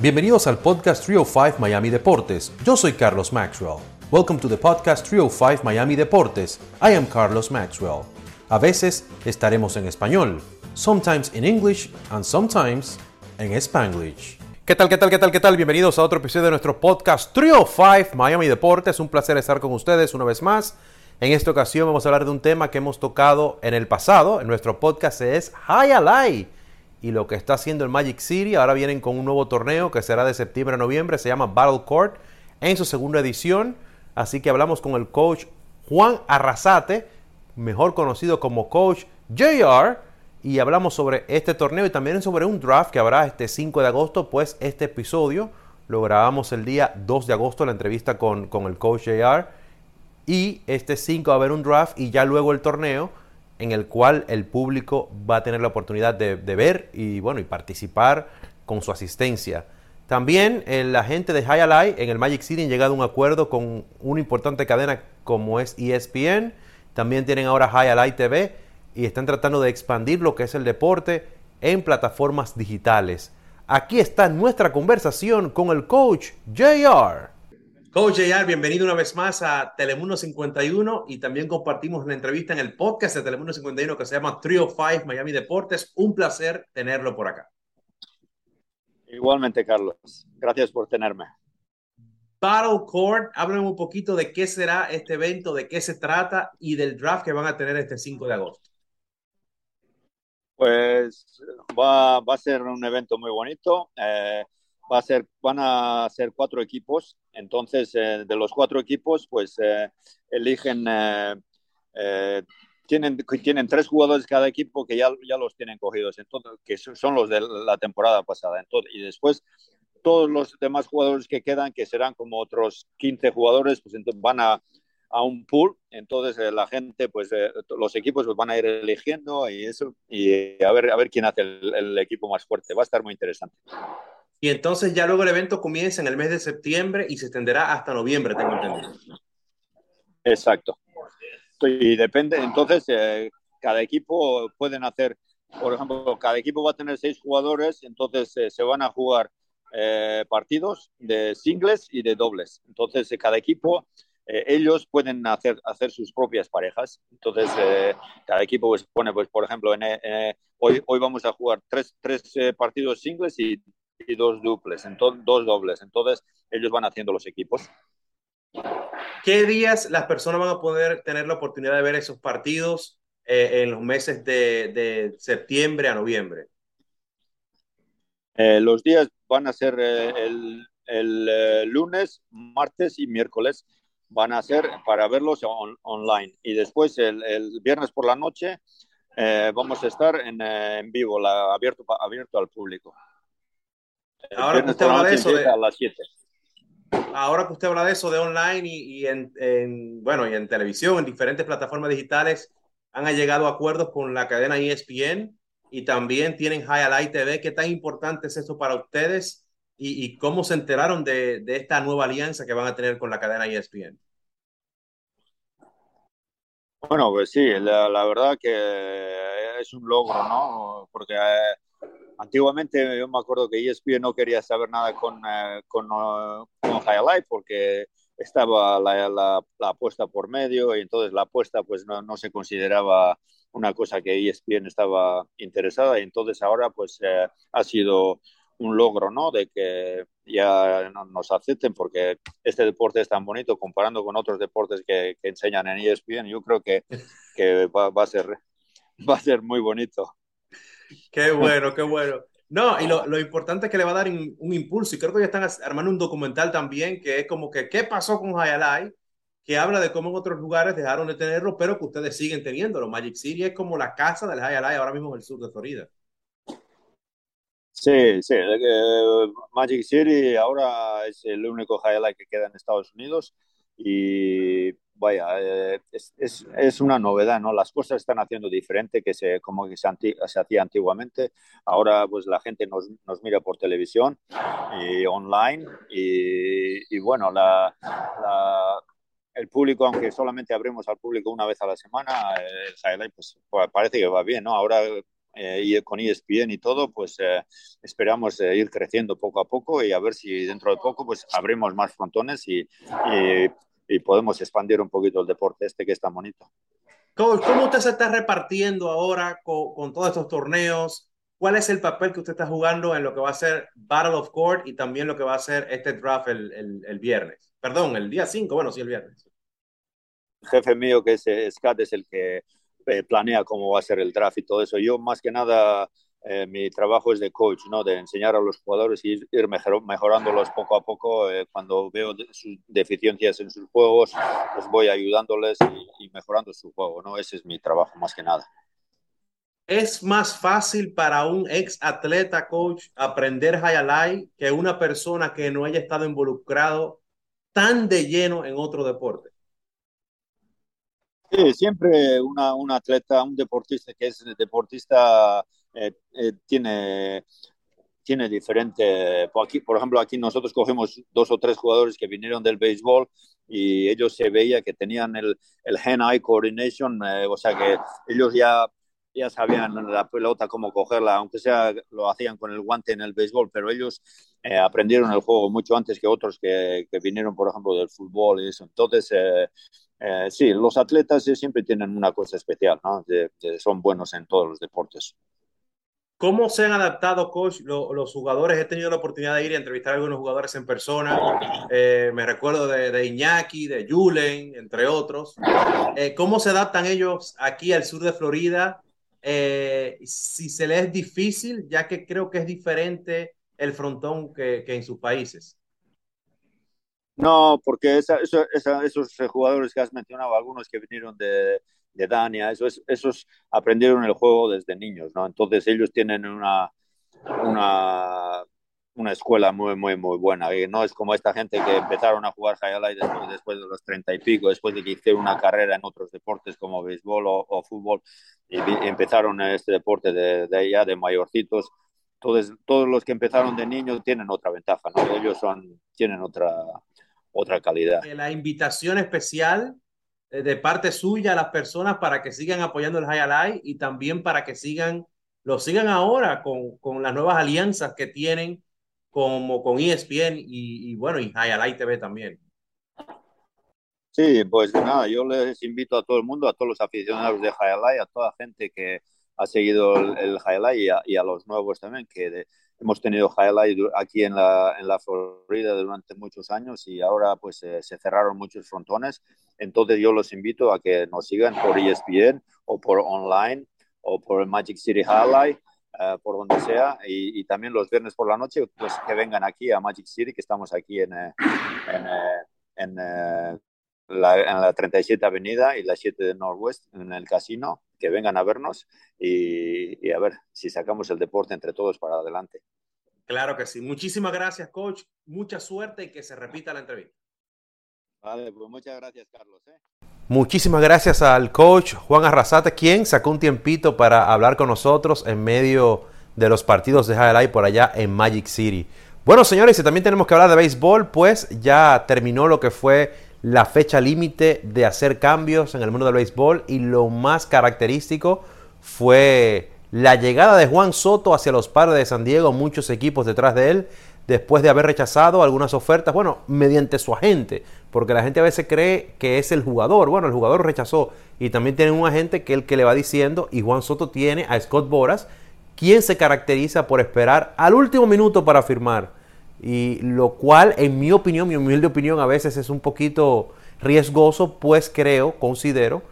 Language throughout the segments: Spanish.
Bienvenidos al podcast 305 Miami Deportes. Yo soy Carlos Maxwell. Welcome to the podcast 305 Miami Deportes. I am Carlos Maxwell. A veces estaremos en español, sometimes in English and sometimes en Spanglish. ¿Qué tal, qué tal, qué tal, qué tal? Bienvenidos a otro episodio de nuestro podcast 305 Miami Deportes. Un placer estar con ustedes una vez más. En esta ocasión vamos a hablar de un tema que hemos tocado en el pasado. En nuestro podcast es High Alai y lo que está haciendo el Magic City. Ahora vienen con un nuevo torneo que será de septiembre a noviembre, se llama Battle Court, en su segunda edición. Así que hablamos con el coach Juan Arrasate, mejor conocido como coach JR, y hablamos sobre este torneo y también sobre un draft que habrá este 5 de agosto, pues este episodio lo grabamos el día 2 de agosto, la entrevista con, con el coach JR, y este 5 va a haber un draft y ya luego el torneo en el cual el público va a tener la oportunidad de, ver y, bueno, y participar con su asistencia. También la gente de High en el Magic City han llegado a un acuerdo con una importante cadena como es ESPN. También tienen ahora High TV y están tratando de expandir lo que es el deporte en plataformas digitales. Aquí está nuestra conversación con el coach JR. Coach JR, bienvenido una vez más a Telemundo 51 y también compartimos la entrevista en el podcast de Telemundo 51 que se llama Trio 5 Miami Deportes. Un placer tenerlo por acá. Igualmente, Carlos. Gracias por tenerme. Battle Court, háblenme un poquito de qué será este evento, de qué se trata y del draft que van a tener este 5 de agosto. Pues va, va a ser un evento muy bonito. Eh, van a ser cuatro equipos. Entonces, eh, de los cuatro equipos, pues eh, eligen, eh, tienen, tienen tres jugadores cada equipo que ya, ya los tienen cogidos, entonces, que son los de la temporada pasada. Entonces, y después, todos los demás jugadores que quedan, que serán como otros 15 jugadores, pues van a, a un pool, entonces la gente, pues los equipos pues, van a ir eligiendo y eso, y a ver, a ver quién hace el equipo más fuerte. Va a estar muy interesante. Y entonces ya luego el evento comienza en el mes de septiembre y se extenderá hasta noviembre, tengo entendido. Exacto. Y depende, entonces eh, cada equipo pueden hacer, por ejemplo, cada equipo va a tener seis jugadores, entonces eh, se van a jugar eh, partidos de singles y de dobles. Entonces cada equipo ellos pueden hacer, hacer sus propias parejas. Entonces, cada equipo pues, pone, pues, por ejemplo, hoy, hoy vamos a jugar tres, tres partidos singles y y dos duples, dos dobles. Entonces, ellos van haciendo los equipos. ¿Qué días las personas van a poder tener la oportunidad de ver esos partidos eh, en los meses de, septiembre a noviembre? Eh, los días van a ser eh, el, el lunes, martes y miércoles. Van a ser para verlos online. Y después el, el, viernes por la noche vamos a estar en, en vivo, la, abierto, abierto al público. Ahora que usted habla de eso, de, ahora que usted habla de eso de online y, en, bueno, y en televisión, en diferentes plataformas digitales, han llegado a acuerdos con la cadena ESPN y también tienen Highlight TV. ¿Qué tan importante es esto para ustedes y, cómo se enteraron de, de, esta nueva alianza que van a tener con la cadena ESPN? Bueno, pues sí, la, la verdad que es un logro, ¿no? Porque eh, Antiguamente yo me acuerdo que ESPN no quería saber nada con, eh, con, con Highlight porque estaba la, la, apuesta por medio y entonces la apuesta pues no, no, se consideraba una cosa que ESPN estaba interesada y entonces ahora pues eh, ha sido un logro, ¿no? De que ya nos acepten porque este deporte es tan bonito comparando con otros deportes que, que enseñan en ESPN. Yo creo que, que va, va, a ser, va a ser muy bonito. Qué bueno, qué bueno. No, y lo, importante es que le va a dar un, impulso. Y creo que ya están armando un documental también que es como que qué pasó con Hayalai, que habla de cómo en otros lugares dejaron de tenerlo, pero que ustedes siguen teniéndolo. Magic City es como la casa del Hayalai ahora mismo en el sur de Florida. Sí, sí. Magic City ahora es el único Hayalai que queda en Estados Unidos y vaya, eh, es, es, es, una novedad, ¿no? Las cosas están haciendo diferente que se, como que se, se hacía antiguamente. Ahora, pues la gente nos, nos, mira por televisión y online y, y bueno, la, la, el público, aunque solamente abrimos al público una vez a la semana, el highlight, pues parece que va bien, ¿no? Ahora eh, con ESPN y todo, pues eh, esperamos ir creciendo poco a poco y a ver si dentro de poco pues abrimos más frontones y, y, podemos expandir un poquito el deporte este que es tan bonito. Coach, ¿cómo usted se está repartiendo ahora con, con, todos estos torneos? ¿Cuál es el papel que usted está jugando en lo que va a ser Battle of Court y también lo que va a ser este draft el, el, el viernes? Perdón, el día 5, bueno, sí, el viernes. Jefe mío, que es Scott, es el que eh, planea cómo va a ser el draft y todo eso. Yo más que nada eh, mi trabajo es de coach, ¿no? de enseñar a los jugadores y ir, mejorándolos poco a poco. Eh, cuando veo sus deficiencias en sus juegos, pues voy ayudándoles y, mejorando su juego. ¿no? Ese es mi trabajo más que nada. ¿Es más fácil para un ex atleta, coach, aprender highlight que una persona que no haya estado involucrado tan de lleno en otro deporte? Sí, siempre una, un atleta, un deportista que es deportista eh, eh, tiene, tiene diferente. Por, aquí, por ejemplo, aquí nosotros cogemos dos o tres jugadores que vinieron del béisbol y ellos se veía que tenían el, el hand-eye coordination, eh, o sea que ellos ya, ya sabían la pelota cómo cogerla, aunque sea lo hacían con el guante en el béisbol, pero ellos aprendieron el juego mucho antes que otros que, que, vinieron, por ejemplo, del fútbol y eso. Entonces, eh, sí, los atletas siempre tienen una cosa especial, ¿no? son buenos en todos los deportes. ¿Cómo se han adaptado, coach, los jugadores? He tenido la oportunidad de ir a entrevistar a algunos jugadores en persona. Eh, me recuerdo de, Iñaki, de Julen, entre otros. Eh, ¿Cómo se adaptan ellos aquí al sur de Florida? si se les es difícil, ya que creo que es diferente el frontón que en sus países. No, porque esos jugadores que has mencionado, algunos que vinieron de, Dania, esos, esos aprendieron el juego desde niños, ¿no? Entonces ellos tienen una, una, una escuela muy, muy, muy buena. Y no es como esta gente que empezaron a jugar highlight después, después de los treinta y pico, después de que hicieron una carrera en otros deportes como béisbol o, fútbol, y, empezaron este deporte de, de allá, de mayorcitos. Entonces, todos los que empezaron de niños tienen otra ventaja, ¿no? Ellos son, tienen otra, otra calidad. Eh, la invitación especial de parte suya a las personas para que sigan apoyando el High y también para que sigan, lo sigan ahora con, con las nuevas alianzas que tienen como con ESPN y, bueno, y High TV también. Sí, pues nada, yo les invito a todo el mundo, a todos los aficionados de Highlight, a toda gente que ha seguido el, el Highlight y a, los nuevos también, que hemos tenido highlight aquí en la, en la Florida durante muchos años y ahora pues eh, se cerraron muchos frontones. Entonces yo los invito a que nos sigan por ESPN o por online o por Magic City Highlight, eh, por donde sea. Y, también los viernes por la noche, pues que vengan aquí a Magic City, que estamos aquí en, eh, en, en la, en la 37 Avenida y la 7 de Northwest, en el casino, que vengan a vernos y, a ver si sacamos el deporte entre todos para adelante. Claro que sí. Muchísimas gracias, coach. Mucha suerte y que se repita la entrevista. Vale, pues muchas gracias, Carlos. ¿eh? Muchísimas gracias al coach Juan Arrasate, quien sacó un tiempito para hablar con nosotros en medio de los partidos de Highlight por allá en Magic City. Bueno, señores, y también tenemos que hablar de béisbol, pues ya terminó lo que fue la fecha límite de hacer cambios en el mundo del béisbol y lo más característico fue la llegada de Juan Soto hacia los padres de San Diego, muchos equipos detrás de él, después de haber rechazado algunas ofertas, bueno, mediante su agente, porque la gente a veces cree que es el jugador, bueno, el jugador rechazó y también tiene un agente que es el que le va diciendo y Juan Soto tiene a Scott Boras, quien se caracteriza por esperar al último minuto para firmar y lo cual, en mi opinión, mi humilde opinión, a veces es un poquito riesgoso, pues creo, considero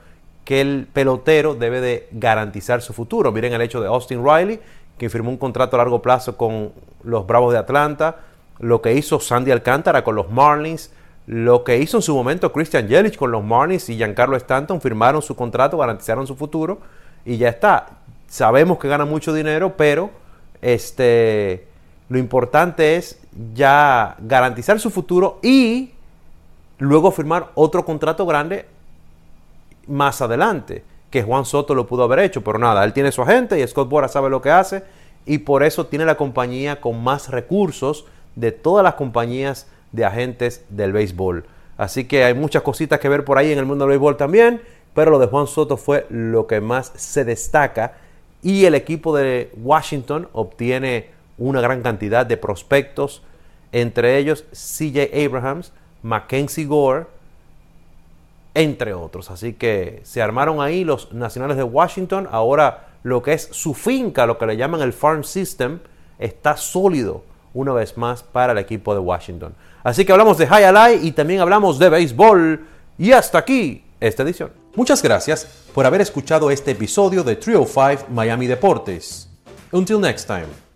que el pelotero debe de garantizar su futuro. Miren el hecho de Austin Riley, que firmó un contrato a largo plazo con los Bravos de Atlanta, lo que hizo Sandy Alcántara con los Marlins, lo que hizo en su momento Christian Yelich con los Marlins y Giancarlo Stanton firmaron su contrato, garantizaron su futuro y ya está. Sabemos que gana mucho dinero, pero este lo importante es ya garantizar su futuro y luego firmar otro contrato grande más adelante, que Juan Soto lo pudo haber hecho, pero nada, él tiene su agente y Scott Bora sabe lo que hace y por eso tiene la compañía con más recursos de todas las compañías de agentes del béisbol. Así que hay muchas cositas que ver por ahí en el mundo del béisbol también, pero lo de Juan Soto fue lo que más se destaca y el equipo de Washington obtiene una gran cantidad de prospectos, entre ellos CJ Abrahams, Mackenzie Gore, entre otros. Así que se armaron ahí los nacionales de Washington. Ahora lo que es su finca, lo que le llaman el farm system, está sólido una vez más para el equipo de Washington. Así que hablamos de High Ally y también hablamos de béisbol. Y hasta aquí esta edición. Muchas gracias por haber escuchado este episodio de Trio 5 Miami Deportes. Until next time.